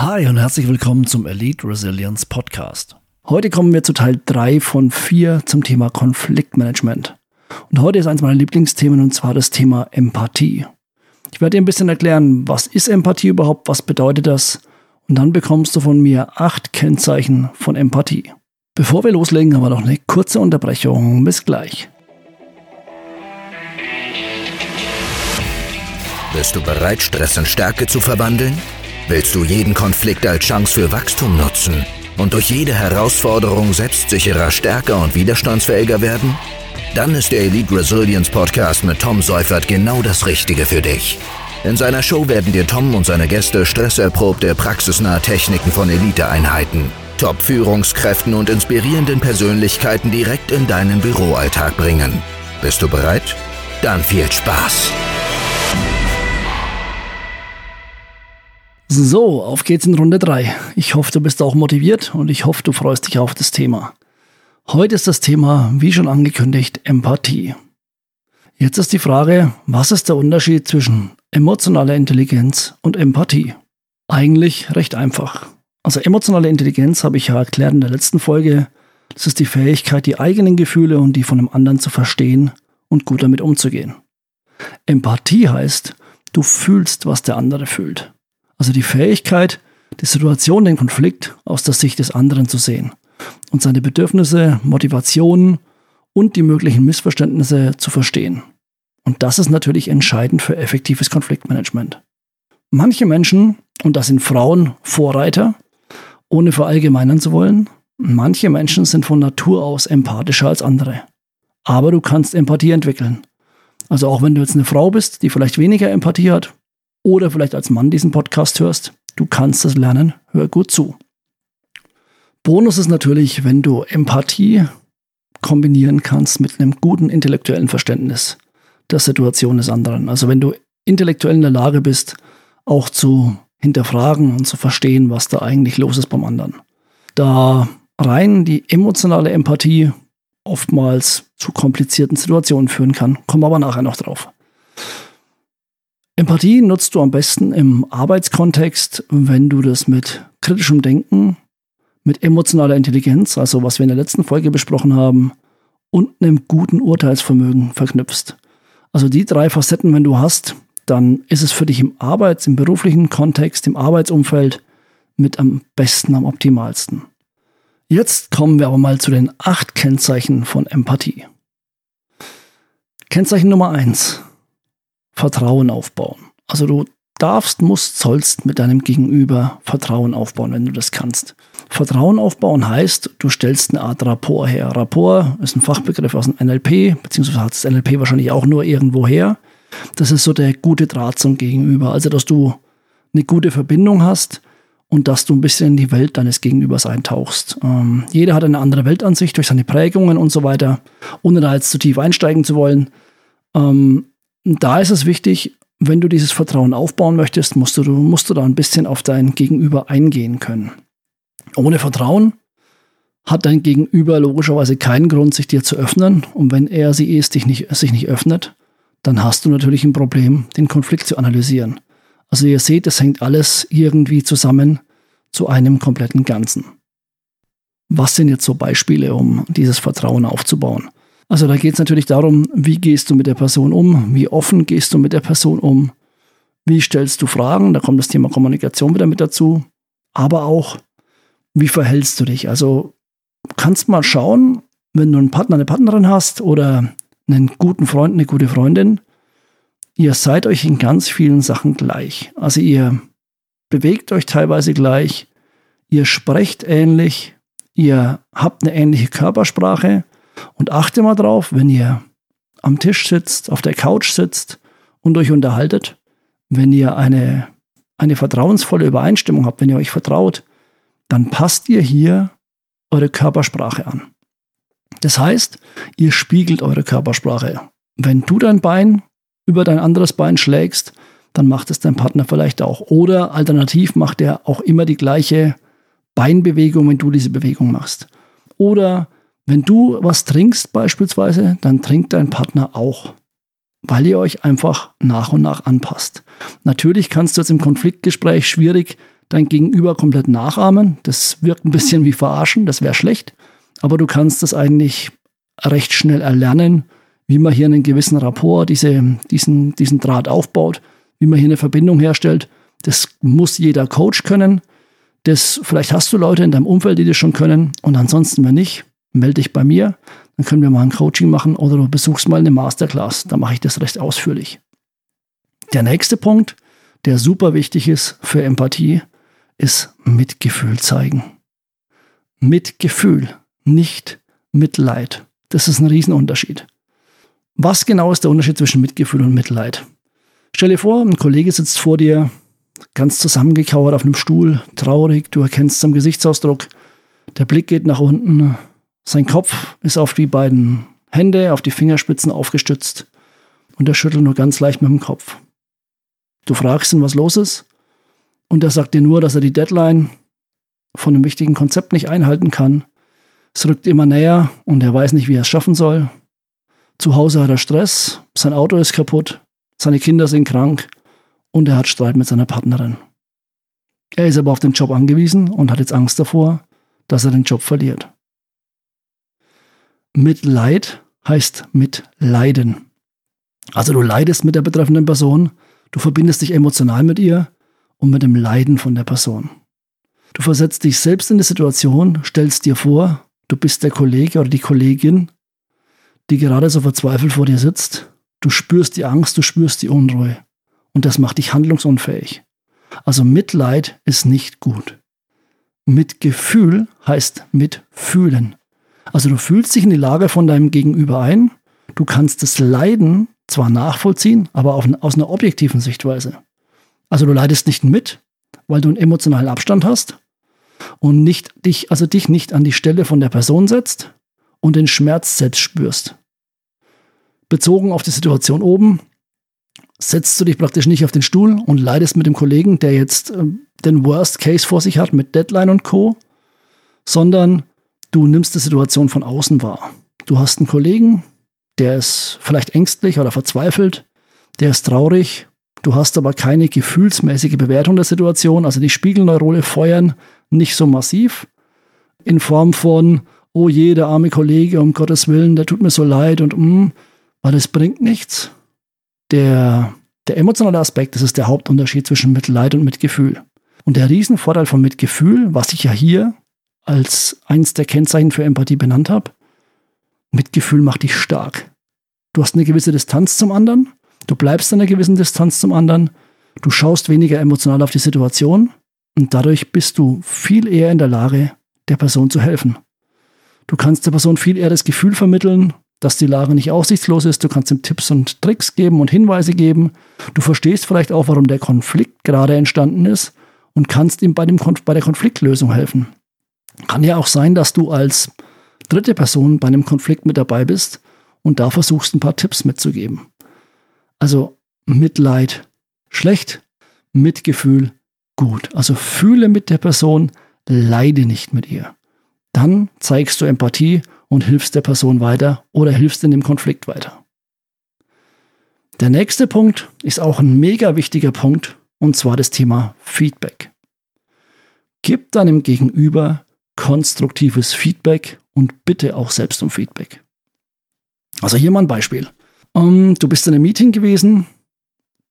Hi und herzlich willkommen zum Elite Resilience Podcast. Heute kommen wir zu Teil 3 von 4 zum Thema Konfliktmanagement. Und heute ist eins meiner Lieblingsthemen und zwar das Thema Empathie. Ich werde dir ein bisschen erklären, was ist Empathie überhaupt, was bedeutet das und dann bekommst du von mir acht Kennzeichen von Empathie. Bevor wir loslegen, haben wir noch eine kurze Unterbrechung. Bis gleich. Bist du bereit, Stress in Stärke zu verwandeln? Willst du jeden Konflikt als Chance für Wachstum nutzen und durch jede Herausforderung selbstsicherer, stärker und widerstandsfähiger werden? Dann ist der Elite Resilience Podcast mit Tom Seufert genau das Richtige für dich. In seiner Show werden dir Tom und seine Gäste stresserprobte, praxisnahe Techniken von Eliteeinheiten, Top-Führungskräften und inspirierenden Persönlichkeiten direkt in deinen Büroalltag bringen. Bist du bereit? Dann viel Spaß! So, auf geht's in Runde 3. Ich hoffe, du bist auch motiviert und ich hoffe, du freust dich auf das Thema. Heute ist das Thema, wie schon angekündigt, Empathie. Jetzt ist die Frage, was ist der Unterschied zwischen emotionaler Intelligenz und Empathie? Eigentlich recht einfach. Also emotionale Intelligenz habe ich ja erklärt in der letzten Folge. Das ist die Fähigkeit, die eigenen Gefühle und die von einem anderen zu verstehen und gut damit umzugehen. Empathie heißt, du fühlst, was der andere fühlt. Also die Fähigkeit, die Situation, den Konflikt aus der Sicht des anderen zu sehen und seine Bedürfnisse, Motivationen und die möglichen Missverständnisse zu verstehen. Und das ist natürlich entscheidend für effektives Konfliktmanagement. Manche Menschen, und das sind Frauen, Vorreiter, ohne verallgemeinern zu wollen, manche Menschen sind von Natur aus empathischer als andere. Aber du kannst Empathie entwickeln. Also auch wenn du jetzt eine Frau bist, die vielleicht weniger Empathie hat, oder vielleicht als Mann diesen Podcast hörst, du kannst es lernen, hör gut zu. Bonus ist natürlich, wenn du Empathie kombinieren kannst mit einem guten intellektuellen Verständnis der Situation des anderen. Also wenn du intellektuell in der Lage bist, auch zu hinterfragen und zu verstehen, was da eigentlich los ist beim anderen. Da rein die emotionale Empathie oftmals zu komplizierten Situationen führen kann, kommen wir aber nachher noch drauf. Empathie nutzt du am besten im Arbeitskontext, wenn du das mit kritischem Denken, mit emotionaler Intelligenz, also was wir in der letzten Folge besprochen haben, und einem guten Urteilsvermögen verknüpfst. Also die drei Facetten, wenn du hast, dann ist es für dich im Arbeits-, im beruflichen Kontext, im Arbeitsumfeld mit am besten, am optimalsten. Jetzt kommen wir aber mal zu den acht Kennzeichen von Empathie. Kennzeichen Nummer eins. Vertrauen aufbauen. Also du darfst, musst, sollst mit deinem Gegenüber Vertrauen aufbauen, wenn du das kannst. Vertrauen aufbauen heißt, du stellst eine Art Rapport her. Rapport ist ein Fachbegriff aus dem NLP, beziehungsweise hat das NLP wahrscheinlich auch nur irgendwo her. Das ist so der gute Draht zum Gegenüber. Also, dass du eine gute Verbindung hast und dass du ein bisschen in die Welt deines Gegenübers eintauchst. Ähm, jeder hat eine andere Weltansicht durch seine Prägungen und so weiter, ohne da jetzt zu tief einsteigen zu wollen. Ähm, da ist es wichtig, wenn du dieses Vertrauen aufbauen möchtest, musst du, musst du da ein bisschen auf dein Gegenüber eingehen können. Ohne Vertrauen hat dein Gegenüber logischerweise keinen Grund, sich dir zu öffnen. Und wenn er sie es dich nicht, sich nicht öffnet, dann hast du natürlich ein Problem, den Konflikt zu analysieren. Also ihr seht, es hängt alles irgendwie zusammen zu einem kompletten Ganzen. Was sind jetzt so Beispiele, um dieses Vertrauen aufzubauen? Also da geht es natürlich darum, wie gehst du mit der Person um, wie offen gehst du mit der Person um, wie stellst du Fragen, da kommt das Thema Kommunikation wieder mit dazu, aber auch, wie verhältst du dich? Also kannst mal schauen, wenn du einen Partner, eine Partnerin hast oder einen guten Freund, eine gute Freundin, ihr seid euch in ganz vielen Sachen gleich. Also ihr bewegt euch teilweise gleich, ihr sprecht ähnlich, ihr habt eine ähnliche Körpersprache, und achte mal drauf, wenn ihr am Tisch sitzt, auf der Couch sitzt und euch unterhaltet, wenn ihr eine, eine vertrauensvolle Übereinstimmung habt, wenn ihr euch vertraut, dann passt ihr hier eure Körpersprache an. Das heißt, ihr spiegelt eure Körpersprache. Wenn du dein Bein über dein anderes Bein schlägst, dann macht es dein Partner vielleicht auch. Oder alternativ macht er auch immer die gleiche Beinbewegung, wenn du diese Bewegung machst. Oder wenn du was trinkst beispielsweise, dann trinkt dein Partner auch, weil ihr euch einfach nach und nach anpasst. Natürlich kannst du jetzt im Konfliktgespräch schwierig dein Gegenüber komplett nachahmen. Das wirkt ein bisschen wie verarschen, das wäre schlecht. Aber du kannst das eigentlich recht schnell erlernen, wie man hier einen gewissen Rapport, diese, diesen, diesen Draht aufbaut, wie man hier eine Verbindung herstellt. Das muss jeder Coach können. Das, vielleicht hast du Leute in deinem Umfeld, die das schon können. Und ansonsten, wenn nicht, melde dich bei mir. Dann können wir mal ein Coaching machen oder du besuchst mal eine Masterclass. Da mache ich das recht ausführlich. Der nächste Punkt, der super wichtig ist für Empathie, ist Mitgefühl zeigen. Mitgefühl, nicht Mitleid. Das ist ein Riesenunterschied. Was genau ist der Unterschied zwischen Mitgefühl und Mitleid? Stell dir vor, ein Kollege sitzt vor dir, ganz zusammengekauert auf einem Stuhl, traurig, du erkennst seinen Gesichtsausdruck, der Blick geht nach unten, sein Kopf ist auf die beiden Hände, auf die Fingerspitzen aufgestützt und er schüttelt nur ganz leicht mit dem Kopf. Du fragst ihn, was los ist, und er sagt dir nur, dass er die Deadline von einem wichtigen Konzept nicht einhalten kann. Es rückt immer näher und er weiß nicht, wie er es schaffen soll. Zu Hause hat er Stress, sein Auto ist kaputt, seine Kinder sind krank und er hat Streit mit seiner Partnerin. Er ist aber auf den Job angewiesen und hat jetzt Angst davor, dass er den Job verliert. Mitleid heißt mitleiden. Also du leidest mit der betreffenden Person, Du verbindest dich emotional mit ihr und mit dem Leiden von der Person. Du versetzt dich selbst in die Situation, stellst dir vor, du bist der Kollege oder die Kollegin, die gerade so verzweifelt vor dir sitzt. Du spürst die Angst, du spürst die Unruhe. Und das macht dich handlungsunfähig. Also Mitleid ist nicht gut. Mitgefühl heißt mitfühlen. Also du fühlst dich in die Lage von deinem Gegenüber ein, du kannst das Leiden zwar nachvollziehen, aber auf, aus einer objektiven Sichtweise. Also du leidest nicht mit, weil du einen emotionalen Abstand hast und nicht dich, also dich nicht an die Stelle von der Person setzt und den Schmerz selbst spürst. Bezogen auf die Situation oben, setzt du dich praktisch nicht auf den Stuhl und leidest mit dem Kollegen, der jetzt äh, den Worst Case vor sich hat mit Deadline und Co., sondern du nimmst die Situation von außen wahr. Du hast einen Kollegen, der ist vielleicht ängstlich oder verzweifelt, der ist traurig, du hast aber keine gefühlsmäßige Bewertung der Situation, also die Spiegelneurone feuern nicht so massiv in Form von, oh je, der arme Kollege, um Gottes Willen, der tut mir so leid und mm, weil das bringt nichts. Der, der emotionale Aspekt, das ist der Hauptunterschied zwischen Mitleid und Mitgefühl. Und der Riesenvorteil von Mitgefühl, was ich ja hier als eins der Kennzeichen für Empathie benannt habe, Mitgefühl macht dich stark. Du hast eine gewisse Distanz zum anderen, du bleibst einer gewissen Distanz zum anderen, du schaust weniger emotional auf die Situation und dadurch bist du viel eher in der Lage, der Person zu helfen. Du kannst der Person viel eher das Gefühl vermitteln, dass die Lage nicht aussichtslos ist. Du kannst ihm Tipps und Tricks geben und Hinweise geben. Du verstehst vielleicht auch, warum der Konflikt gerade entstanden ist und kannst ihm bei, dem Konf bei der Konfliktlösung helfen. Kann ja auch sein, dass du als dritte Person bei einem Konflikt mit dabei bist und da versuchst ein paar Tipps mitzugeben. Also Mitleid schlecht, Mitgefühl gut. Also fühle mit der Person, leide nicht mit ihr. Dann zeigst du Empathie und hilfst der Person weiter oder hilfst in dem Konflikt weiter. Der nächste Punkt ist auch ein mega wichtiger Punkt und zwar das Thema Feedback. Gib deinem Gegenüber konstruktives Feedback und bitte auch selbst um Feedback. Also hier mal ein Beispiel. Ähm, du bist in einem Meeting gewesen,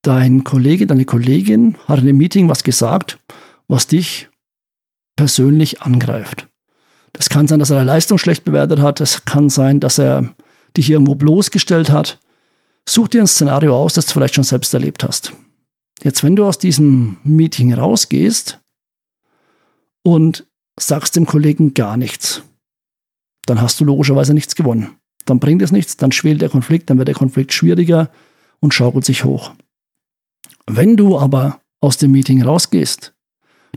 dein Kollege, deine Kollegin hat in einem Meeting was gesagt, was dich persönlich angreift. Das kann sein, dass er deine Leistung schlecht bewertet hat, es kann sein, dass er dich irgendwo bloßgestellt hat. Such dir ein Szenario aus, das du vielleicht schon selbst erlebt hast. Jetzt, wenn du aus diesem Meeting rausgehst und sagst dem Kollegen gar nichts, dann hast du logischerweise nichts gewonnen. Dann bringt es nichts, dann schwelt der Konflikt, dann wird der Konflikt schwieriger und schaukelt sich hoch. Wenn du aber aus dem Meeting rausgehst,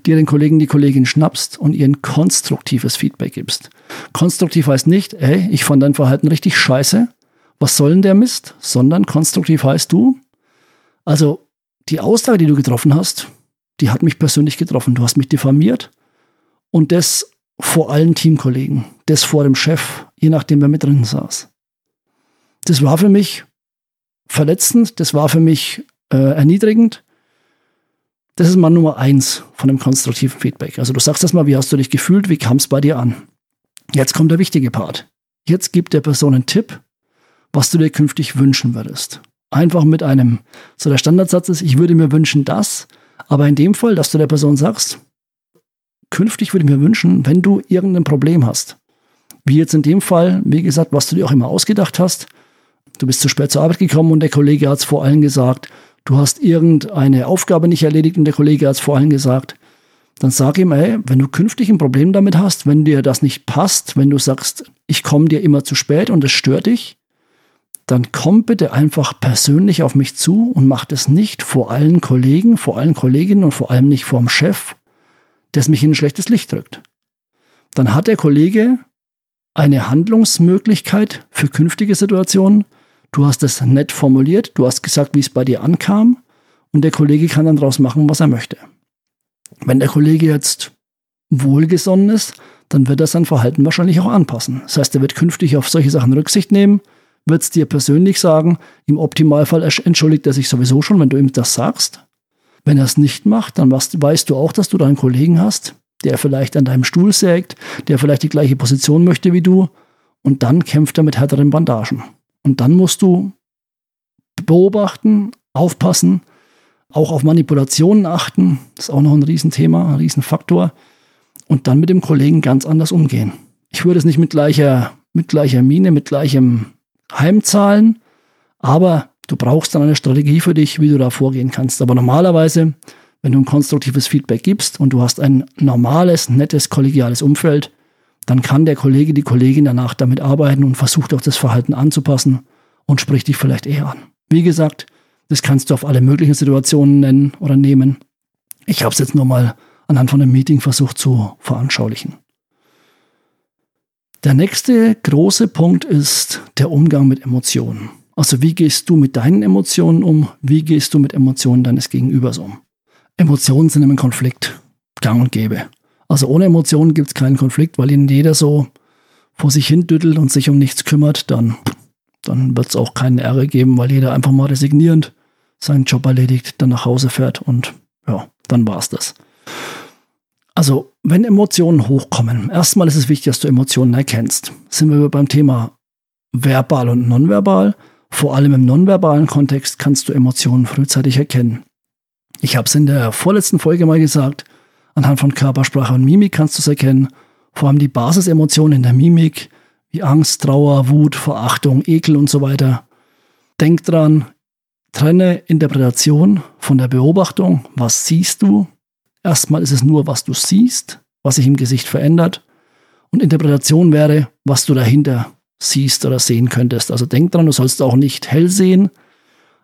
dir den Kollegen, die Kollegin schnappst und ihr ein konstruktives Feedback gibst. Konstruktiv heißt nicht, ey, ich fand dein Verhalten richtig scheiße, was soll denn der Mist? Sondern konstruktiv heißt du, also die Aussage, die du getroffen hast, die hat mich persönlich getroffen. Du hast mich diffamiert und das vor allen Teamkollegen, das vor dem Chef, je nachdem, wer mit drin saß. Das war für mich verletzend, das war für mich äh, erniedrigend. Das ist mal Nummer eins von dem konstruktiven Feedback. Also du sagst das mal, wie hast du dich gefühlt, wie kam es bei dir an? Jetzt kommt der wichtige Part. Jetzt gibt der Person einen Tipp, was du dir künftig wünschen würdest. Einfach mit einem, so der Standardsatz ist, ich würde mir wünschen das, aber in dem Fall, dass du der Person sagst, künftig würde ich mir wünschen, wenn du irgendein Problem hast, wie jetzt in dem Fall, wie gesagt, was du dir auch immer ausgedacht hast, du bist zu spät zur Arbeit gekommen und der Kollege hat es vor allem gesagt, du hast irgendeine Aufgabe nicht erledigt und der Kollege hat es vor allem gesagt, dann sag ihm, ey, wenn du künftig ein Problem damit hast, wenn dir das nicht passt, wenn du sagst, ich komme dir immer zu spät und es stört dich, dann komm bitte einfach persönlich auf mich zu und mach das nicht vor allen Kollegen, vor allen Kolleginnen und vor allem nicht vor dem Chef, der mich in ein schlechtes Licht drückt. Dann hat der Kollege eine Handlungsmöglichkeit für künftige Situationen. Du hast es nett formuliert, du hast gesagt, wie es bei dir ankam und der Kollege kann dann daraus machen, was er möchte. Wenn der Kollege jetzt wohlgesonnen ist, dann wird er sein Verhalten wahrscheinlich auch anpassen. Das heißt, er wird künftig auf solche Sachen Rücksicht nehmen, wird es dir persönlich sagen. Im Optimalfall entschuldigt er sich sowieso schon, wenn du ihm das sagst. Wenn er es nicht macht, dann weißt du auch, dass du deinen Kollegen hast, der vielleicht an deinem Stuhl sägt, der vielleicht die gleiche Position möchte wie du. Und dann kämpft er mit härteren Bandagen. Und dann musst du beobachten, aufpassen, auch auf Manipulationen achten. Das ist auch noch ein Riesenthema, ein Riesenfaktor. Und dann mit dem Kollegen ganz anders umgehen. Ich würde es nicht mit gleicher, mit gleicher Miene, mit gleichem heimzahlen, aber du brauchst dann eine Strategie für dich, wie du da vorgehen kannst. Aber normalerweise, wenn du ein konstruktives Feedback gibst und du hast ein normales, nettes, kollegiales Umfeld, dann kann der Kollege, die Kollegin danach damit arbeiten und versucht auch das Verhalten anzupassen und spricht dich vielleicht eher an. Wie gesagt, das kannst du auf alle möglichen Situationen nennen oder nehmen. Ich habe es jetzt nur mal anhand von einem Meeting versucht zu veranschaulichen. Der nächste große Punkt ist der Umgang mit Emotionen. Also wie gehst du mit deinen Emotionen um? Wie gehst du mit Emotionen deines Gegenübers um? Emotionen sind im Konflikt gang und gäbe. Also ohne Emotionen gibt es keinen Konflikt, weil ihnen jeder so vor sich hin düttelt und sich um nichts kümmert, dann, dann wird es auch keine Ärger geben, weil jeder einfach mal resignierend seinen Job erledigt, dann nach Hause fährt und ja, dann war es das. Also, wenn Emotionen hochkommen, erstmal ist es wichtig, dass du Emotionen erkennst. Sind wir beim Thema verbal und nonverbal. Vor allem im nonverbalen Kontext kannst du Emotionen frühzeitig erkennen. Ich habe es in der vorletzten Folge mal gesagt, anhand von Körpersprache und Mimik kannst du es erkennen. Vor allem die Basisemotionen in der Mimik, wie Angst, Trauer, Wut, Verachtung, Ekel und so weiter. Denk dran, trenne Interpretation von der Beobachtung. Was siehst du? Erstmal ist es nur, was du siehst, was sich im Gesicht verändert. Und Interpretation wäre, was du dahinter siehst oder sehen könntest. Also denk dran, du sollst auch nicht hell sehen.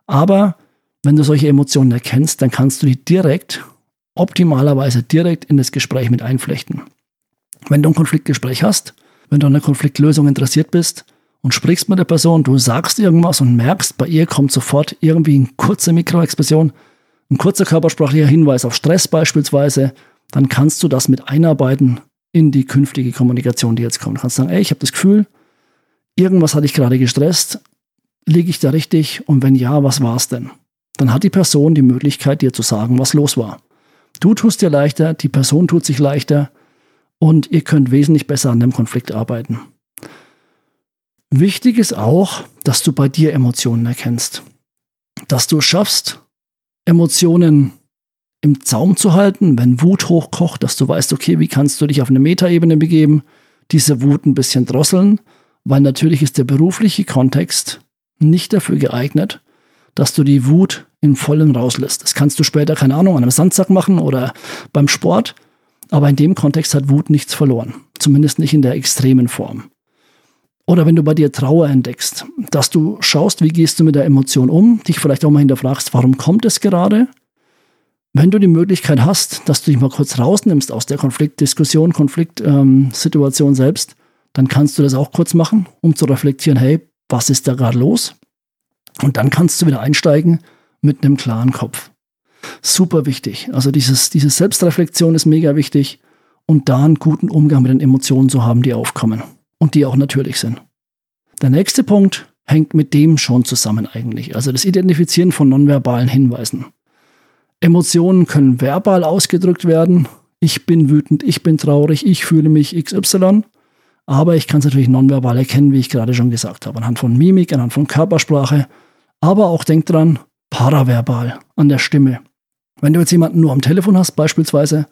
Aber wenn du solche Emotionen erkennst, dann kannst du die direkt, optimalerweise direkt in das Gespräch mit einflechten. Wenn du ein Konfliktgespräch hast, wenn du an einer Konfliktlösung interessiert bist und sprichst mit der Person, du sagst irgendwas und merkst, bei ihr kommt sofort irgendwie eine kurze Mikroexpression, ein kurzer körpersprachlicher Hinweis auf Stress beispielsweise, dann kannst du das mit einarbeiten in die künftige Kommunikation, die jetzt kommt. Du kannst sagen, ey, ich habe das Gefühl, irgendwas hat dich gerade gestresst, liege ich da richtig und wenn ja, was war es denn? Dann hat die Person die Möglichkeit, dir zu sagen, was los war. Du tust dir leichter, die Person tut sich leichter und ihr könnt wesentlich besser an dem Konflikt arbeiten. Wichtig ist auch, dass du bei dir Emotionen erkennst. Dass du schaffst, Emotionen im Zaum zu halten, wenn Wut hochkocht, dass du weißt, okay, wie kannst du dich auf eine Metaebene begeben, diese Wut ein bisschen drosseln, weil natürlich ist der berufliche Kontext nicht dafür geeignet, dass du die Wut in vollen rauslässt. Das kannst du später, keine Ahnung, an einem Sandsack machen oder beim Sport, aber in dem Kontext hat Wut nichts verloren. Zumindest nicht in der extremen Form. Oder wenn du bei dir Trauer entdeckst, dass du schaust, wie gehst du mit der Emotion um, dich vielleicht auch mal hinterfragst, warum kommt es gerade? Wenn du die Möglichkeit hast, dass du dich mal kurz rausnimmst aus der Konfliktdiskussion, Konfliktsituation ähm, selbst, dann kannst du das auch kurz machen, um zu reflektieren, hey, was ist da gerade los? Und dann kannst du wieder einsteigen mit einem klaren Kopf. Super wichtig. Also dieses, diese Selbstreflexion ist mega wichtig und da einen guten Umgang mit den Emotionen zu haben, die aufkommen und die auch natürlich sind. Der nächste Punkt hängt mit dem schon zusammen eigentlich, also das Identifizieren von nonverbalen Hinweisen. Emotionen können verbal ausgedrückt werden. Ich bin wütend, ich bin traurig, ich fühle mich XY. Aber ich kann es natürlich nonverbal erkennen, wie ich gerade schon gesagt habe, anhand von Mimik, anhand von Körpersprache. Aber auch denk dran, paraverbal, an der Stimme. Wenn du jetzt jemanden nur am Telefon hast, beispielsweise,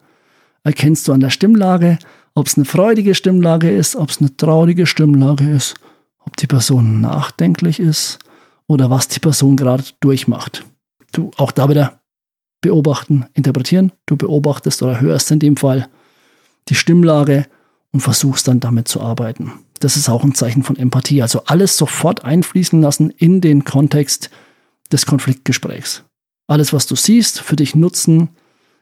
erkennst du an der Stimmlage, ob es eine freudige Stimmlage ist, ob es eine traurige Stimmlage ist, ob die Person nachdenklich ist oder was die Person gerade durchmacht. Du auch da wieder beobachten, interpretieren. Du beobachtest oder hörst in dem Fall die Stimmlage und versuchst dann damit zu arbeiten. Das ist auch ein Zeichen von Empathie. Also alles sofort einfließen lassen in den Kontext des Konfliktgesprächs. Alles, was du siehst, für dich nutzen,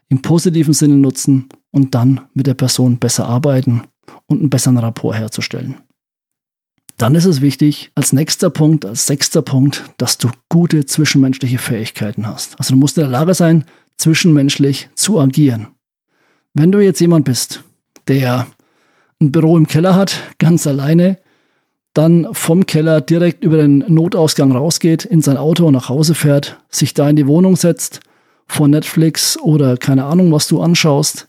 im positiven Sinne nutzen und dann mit der Person besser arbeiten und einen besseren Rapport herzustellen. Dann ist es wichtig, als nächster Punkt, als sechster Punkt, dass du gute zwischenmenschliche Fähigkeiten hast. Also du musst in der Lage sein, zwischenmenschlich zu agieren. Wenn du jetzt jemand bist, der ein Büro im Keller hat, ganz alleine, dann vom Keller direkt über den Notausgang rausgeht, in sein Auto nach Hause fährt, sich da in die Wohnung setzt, vor Netflix oder keine Ahnung, was du anschaust,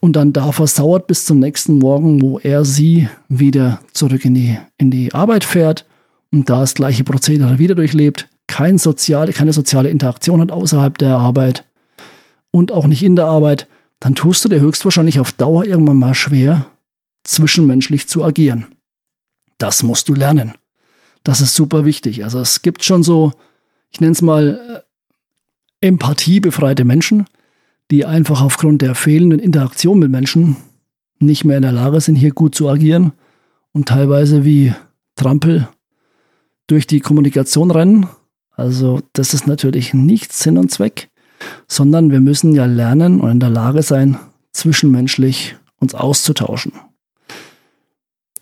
und dann da versauert bis zum nächsten Morgen, wo er sie wieder zurück in die, in die Arbeit fährt und da das gleiche Prozedere wieder durchlebt, kein soziale, keine soziale Interaktion hat außerhalb der Arbeit und auch nicht in der Arbeit, dann tust du dir höchstwahrscheinlich auf Dauer irgendwann mal schwer, zwischenmenschlich zu agieren. Das musst du lernen. Das ist super wichtig. Also es gibt schon so, ich nenne es mal, äh, empathiebefreite Menschen, die einfach aufgrund der fehlenden Interaktion mit Menschen nicht mehr in der Lage sind, hier gut zu agieren und teilweise wie Trampel durch die Kommunikation rennen. Also das ist natürlich nicht Sinn und Zweck, sondern wir müssen ja lernen und in der Lage sein, zwischenmenschlich uns auszutauschen.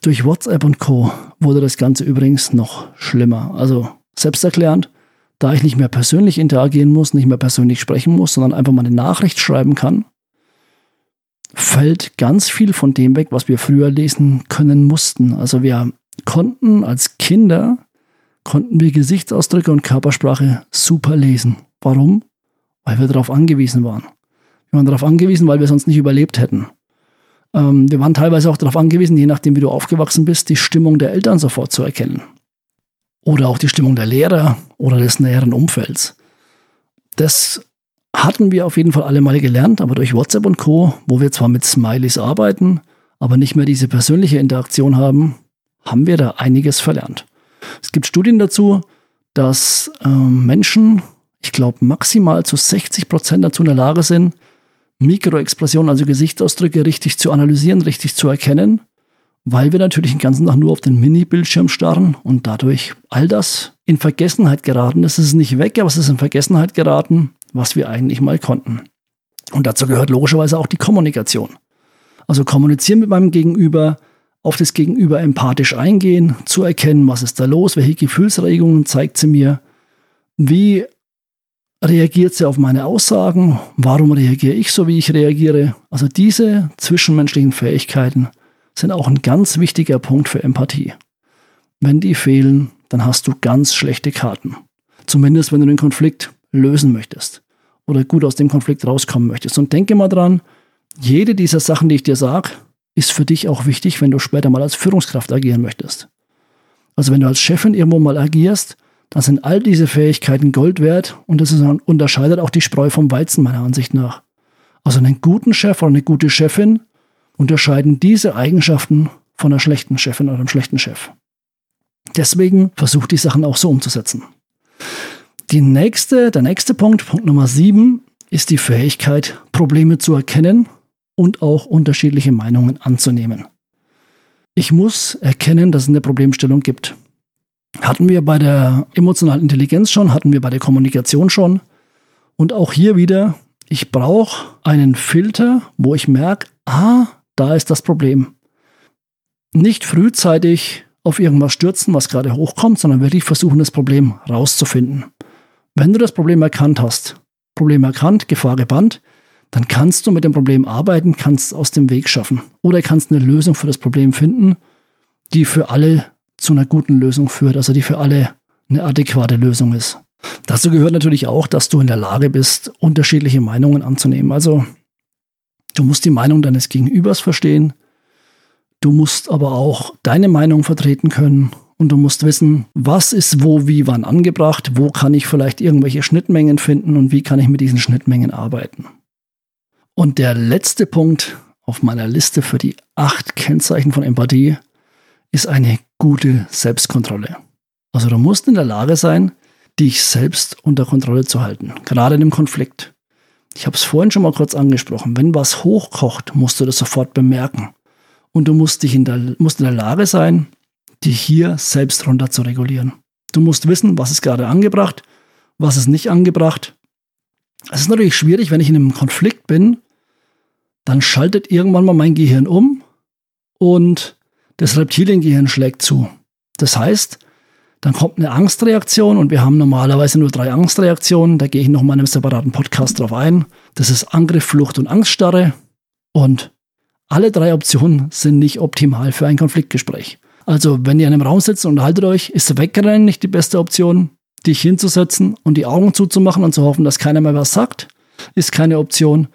Durch WhatsApp und Co wurde das Ganze übrigens noch schlimmer. Also selbsterklärend, da ich nicht mehr persönlich interagieren muss, nicht mehr persönlich sprechen muss, sondern einfach mal eine Nachricht schreiben kann, fällt ganz viel von dem weg, was wir früher lesen können mussten. Also wir konnten als Kinder, konnten wir Gesichtsausdrücke und Körpersprache super lesen. Warum? Weil wir darauf angewiesen waren. Wir waren darauf angewiesen, weil wir sonst nicht überlebt hätten. Ähm, wir waren teilweise auch darauf angewiesen, je nachdem, wie du aufgewachsen bist, die Stimmung der Eltern sofort zu erkennen oder auch die Stimmung der Lehrer oder des näheren Umfelds. Das hatten wir auf jeden Fall alle mal gelernt, aber durch WhatsApp und Co., wo wir zwar mit Smileys arbeiten, aber nicht mehr diese persönliche Interaktion haben, haben wir da einiges verlernt. Es gibt Studien dazu, dass äh, Menschen, ich glaube, maximal zu 60 Prozent dazu in der Lage sind, Mikroexpressionen, also Gesichtsausdrücke, richtig zu analysieren, richtig zu erkennen weil wir natürlich den ganzen Tag nur auf den Mini-Bildschirm starren und dadurch all das in Vergessenheit geraten. Es ist nicht weg, aber es ist in Vergessenheit geraten, was wir eigentlich mal konnten. Und dazu gehört logischerweise auch die Kommunikation. Also kommunizieren mit meinem Gegenüber, auf das Gegenüber empathisch eingehen, zu erkennen, was ist da los, welche Gefühlsregungen zeigt sie mir, wie reagiert sie auf meine Aussagen, warum reagiere ich so, wie ich reagiere. Also diese zwischenmenschlichen Fähigkeiten sind auch ein ganz wichtiger Punkt für Empathie. Wenn die fehlen, dann hast du ganz schlechte Karten. Zumindest wenn du den Konflikt lösen möchtest oder gut aus dem Konflikt rauskommen möchtest. Und denke mal dran, jede dieser Sachen, die ich dir sage, ist für dich auch wichtig, wenn du später mal als Führungskraft agieren möchtest. Also wenn du als Chefin irgendwo mal agierst, dann sind all diese Fähigkeiten Gold wert und das unterscheidet auch die Spreu vom Weizen meiner Ansicht nach. Also einen guten Chef oder eine gute Chefin unterscheiden diese Eigenschaften von einer schlechten Chefin oder einem schlechten Chef. Deswegen versucht die Sachen auch so umzusetzen. Die nächste, der nächste Punkt, Punkt Nummer sieben, ist die Fähigkeit, Probleme zu erkennen und auch unterschiedliche Meinungen anzunehmen. Ich muss erkennen, dass es eine Problemstellung gibt. Hatten wir bei der emotionalen Intelligenz schon, hatten wir bei der Kommunikation schon. Und auch hier wieder, ich brauche einen Filter, wo ich merke, ah, da ist das Problem. Nicht frühzeitig auf irgendwas stürzen, was gerade hochkommt, sondern wirklich versuchen, das Problem rauszufinden. Wenn du das Problem erkannt hast, Problem erkannt, Gefahr gebannt, dann kannst du mit dem Problem arbeiten, kannst es aus dem Weg schaffen. Oder kannst eine Lösung für das Problem finden, die für alle zu einer guten Lösung führt, also die für alle eine adäquate Lösung ist. Dazu gehört natürlich auch, dass du in der Lage bist, unterschiedliche Meinungen anzunehmen. Also du musst die Meinung deines Gegenübers verstehen, du musst aber auch deine Meinung vertreten können und du musst wissen, was ist wo, wie, wann angebracht, wo kann ich vielleicht irgendwelche Schnittmengen finden und wie kann ich mit diesen Schnittmengen arbeiten. Und der letzte Punkt auf meiner Liste für die acht Kennzeichen von Empathie ist eine gute Selbstkontrolle. Also du musst in der Lage sein, dich selbst unter Kontrolle zu halten, gerade in einem Konflikt. Ich habe es vorhin schon mal kurz angesprochen. Wenn was hochkocht, musst du das sofort bemerken. Und du musst, dich in der, musst in der Lage sein, dich hier selbst runter zu regulieren. Du musst wissen, was ist gerade angebracht, was ist nicht angebracht. Es ist natürlich schwierig, wenn ich in einem Konflikt bin, dann schaltet irgendwann mal mein Gehirn um und das Reptiliengehirn schlägt zu. Das heißt, dann kommt eine Angstreaktion und wir haben normalerweise nur drei Angstreaktionen. Da gehe ich noch mal in einem separaten Podcast drauf ein. Das ist Angriff, Flucht und Angststarre. Und alle drei Optionen sind nicht optimal für ein Konfliktgespräch. Also, wenn ihr in einem Raum sitzt und unterhaltet euch, ist Wegrennen nicht die beste Option. Dich hinzusetzen und die Augen zuzumachen und zu hoffen, dass keiner mehr was sagt, ist keine Option.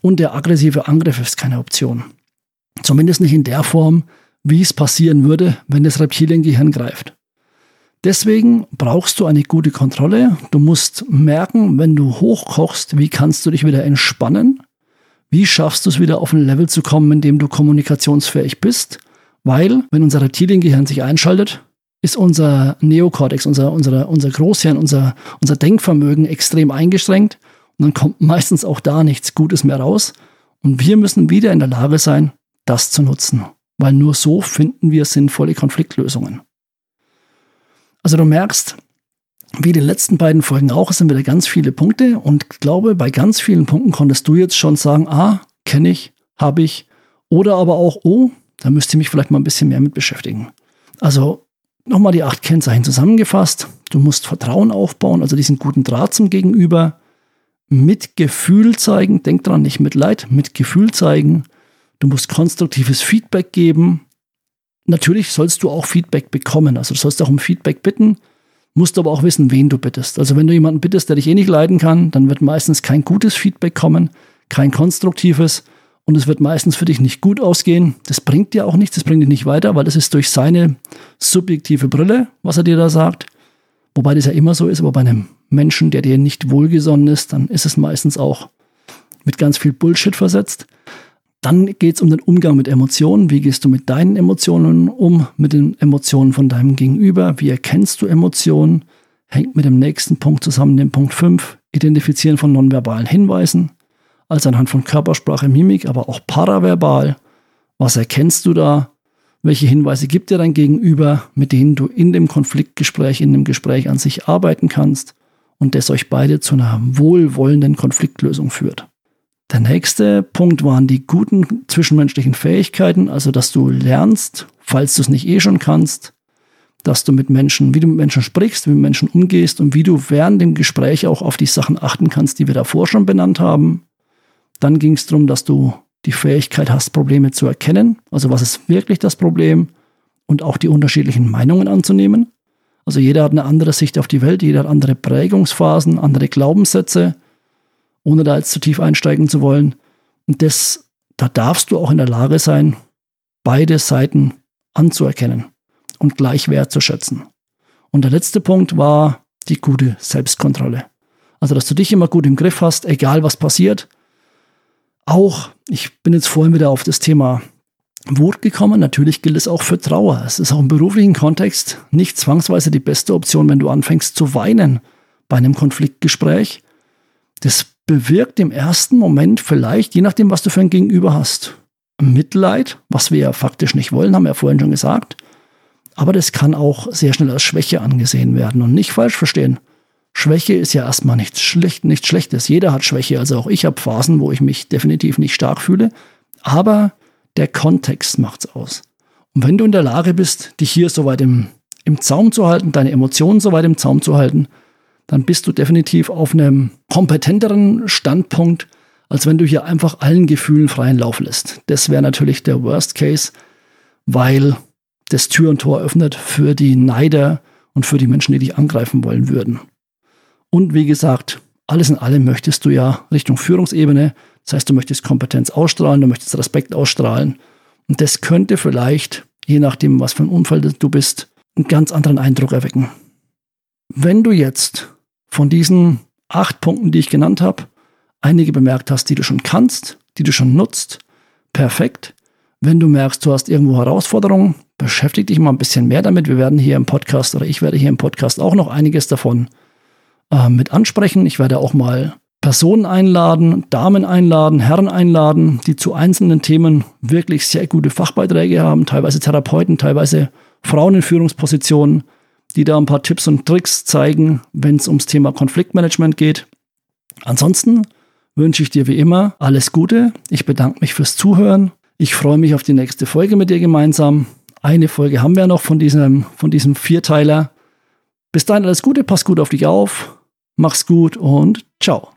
Und der aggressive Angriff ist keine Option. Zumindest nicht in der Form, wie es passieren würde, wenn das Reptiliengehirn greift. Deswegen brauchst du eine gute Kontrolle. Du musst merken, wenn du hochkochst, wie kannst du dich wieder entspannen? Wie schaffst du es wieder auf ein Level zu kommen, in dem du kommunikationsfähig bist? Weil, wenn unser Reptiliengehirn sich einschaltet, ist unser Neokortex, unser, unser, unser Großhirn, unser, unser Denkvermögen extrem eingeschränkt und dann kommt meistens auch da nichts Gutes mehr raus. Und wir müssen wieder in der Lage sein, das zu nutzen, weil nur so finden wir sinnvolle Konfliktlösungen. Also du merkst, wie den letzten beiden Folgen auch, es sind wieder ganz viele Punkte und ich glaube, bei ganz vielen Punkten konntest du jetzt schon sagen, ah, kenne ich, habe ich oder aber auch, oh, da müsst ihr mich vielleicht mal ein bisschen mehr mit beschäftigen. Also nochmal die acht Kennzeichen zusammengefasst. Du musst Vertrauen aufbauen, also diesen guten Draht zum Gegenüber. Mit Gefühl zeigen, denk dran, nicht mit Leid, mit Gefühl zeigen. Du musst konstruktives Feedback geben. Natürlich sollst du auch Feedback bekommen. Also du sollst auch um Feedback bitten, musst aber auch wissen, wen du bittest. Also wenn du jemanden bittest, der dich eh nicht leiden kann, dann wird meistens kein gutes Feedback kommen, kein konstruktives und es wird meistens für dich nicht gut ausgehen. Das bringt dir auch nichts, das bringt dich nicht weiter, weil das ist durch seine subjektive Brille, was er dir da sagt. Wobei das ja immer so ist, aber bei einem Menschen, der dir nicht wohlgesonnen ist, dann ist es meistens auch mit ganz viel Bullshit versetzt. Dann geht es um den Umgang mit Emotionen. Wie gehst du mit deinen Emotionen um, mit den Emotionen von deinem Gegenüber? Wie erkennst du Emotionen? Hängt mit dem nächsten Punkt zusammen, dem Punkt 5, Identifizieren von nonverbalen Hinweisen, also anhand von Körpersprache, Mimik, aber auch paraverbal. Was erkennst du da? Welche Hinweise gibt dir dein Gegenüber, mit denen du in dem Konfliktgespräch, in dem Gespräch an sich arbeiten kannst und das euch beide zu einer wohlwollenden Konfliktlösung führt? Der nächste Punkt waren die guten zwischenmenschlichen Fähigkeiten, also dass du lernst, falls du es nicht eh schon kannst, dass du mit Menschen, wie du mit Menschen sprichst, wie du mit Menschen umgehst und wie du während dem Gespräch auch auf die Sachen achten kannst, die wir davor schon benannt haben. Dann ging es darum, dass du die Fähigkeit hast, Probleme zu erkennen, also was ist wirklich das Problem und auch die unterschiedlichen Meinungen anzunehmen. Also jeder hat eine andere Sicht auf die Welt, jeder hat andere Prägungsphasen, andere Glaubenssätze ohne da jetzt zu tief einsteigen zu wollen. Und das, da darfst du auch in der Lage sein, beide Seiten anzuerkennen und gleich wertzuschätzen. Und der letzte Punkt war die gute Selbstkontrolle. Also, dass du dich immer gut im Griff hast, egal was passiert. Auch, ich bin jetzt vorhin wieder auf das Thema Wut gekommen. Natürlich gilt es auch für Trauer. Es ist auch im beruflichen Kontext nicht zwangsweise die beste Option, wenn du anfängst zu weinen bei einem Konfliktgespräch. Das bewirkt im ersten Moment vielleicht, je nachdem, was du für ein Gegenüber hast, Mitleid, was wir ja faktisch nicht wollen, haben wir ja vorhin schon gesagt. Aber das kann auch sehr schnell als Schwäche angesehen werden und nicht falsch verstehen. Schwäche ist ja erstmal nichts, schlecht, nichts Schlechtes. Jeder hat Schwäche. Also auch ich habe Phasen, wo ich mich definitiv nicht stark fühle. Aber der Kontext macht's aus. Und wenn du in der Lage bist, dich hier soweit im, im Zaum zu halten, deine Emotionen soweit im Zaum zu halten, dann bist du definitiv auf einem kompetenteren Standpunkt, als wenn du hier einfach allen Gefühlen freien Lauf lässt. Das wäre natürlich der Worst Case, weil das Tür und Tor öffnet für die Neider und für die Menschen, die dich angreifen wollen würden. Und wie gesagt, alles in allem möchtest du ja Richtung Führungsebene. Das heißt, du möchtest Kompetenz ausstrahlen, du möchtest Respekt ausstrahlen. Und das könnte vielleicht, je nachdem, was für ein Umfeld du bist, einen ganz anderen Eindruck erwecken. Wenn du jetzt von diesen acht Punkten, die ich genannt habe, einige bemerkt hast, die du schon kannst, die du schon nutzt, perfekt. Wenn du merkst, du hast irgendwo Herausforderungen, beschäftige dich mal ein bisschen mehr damit. Wir werden hier im Podcast oder ich werde hier im Podcast auch noch einiges davon äh, mit ansprechen. Ich werde auch mal Personen einladen, Damen einladen, Herren einladen, die zu einzelnen Themen wirklich sehr gute Fachbeiträge haben, teilweise Therapeuten, teilweise Frauen in Führungspositionen, die da ein paar Tipps und Tricks zeigen, wenn es ums Thema Konfliktmanagement geht. Ansonsten wünsche ich dir wie immer alles Gute. Ich bedanke mich fürs Zuhören. Ich freue mich auf die nächste Folge mit dir gemeinsam. Eine Folge haben wir noch von diesem, von diesem Vierteiler. Bis dahin alles Gute, pass gut auf dich auf, mach's gut und ciao.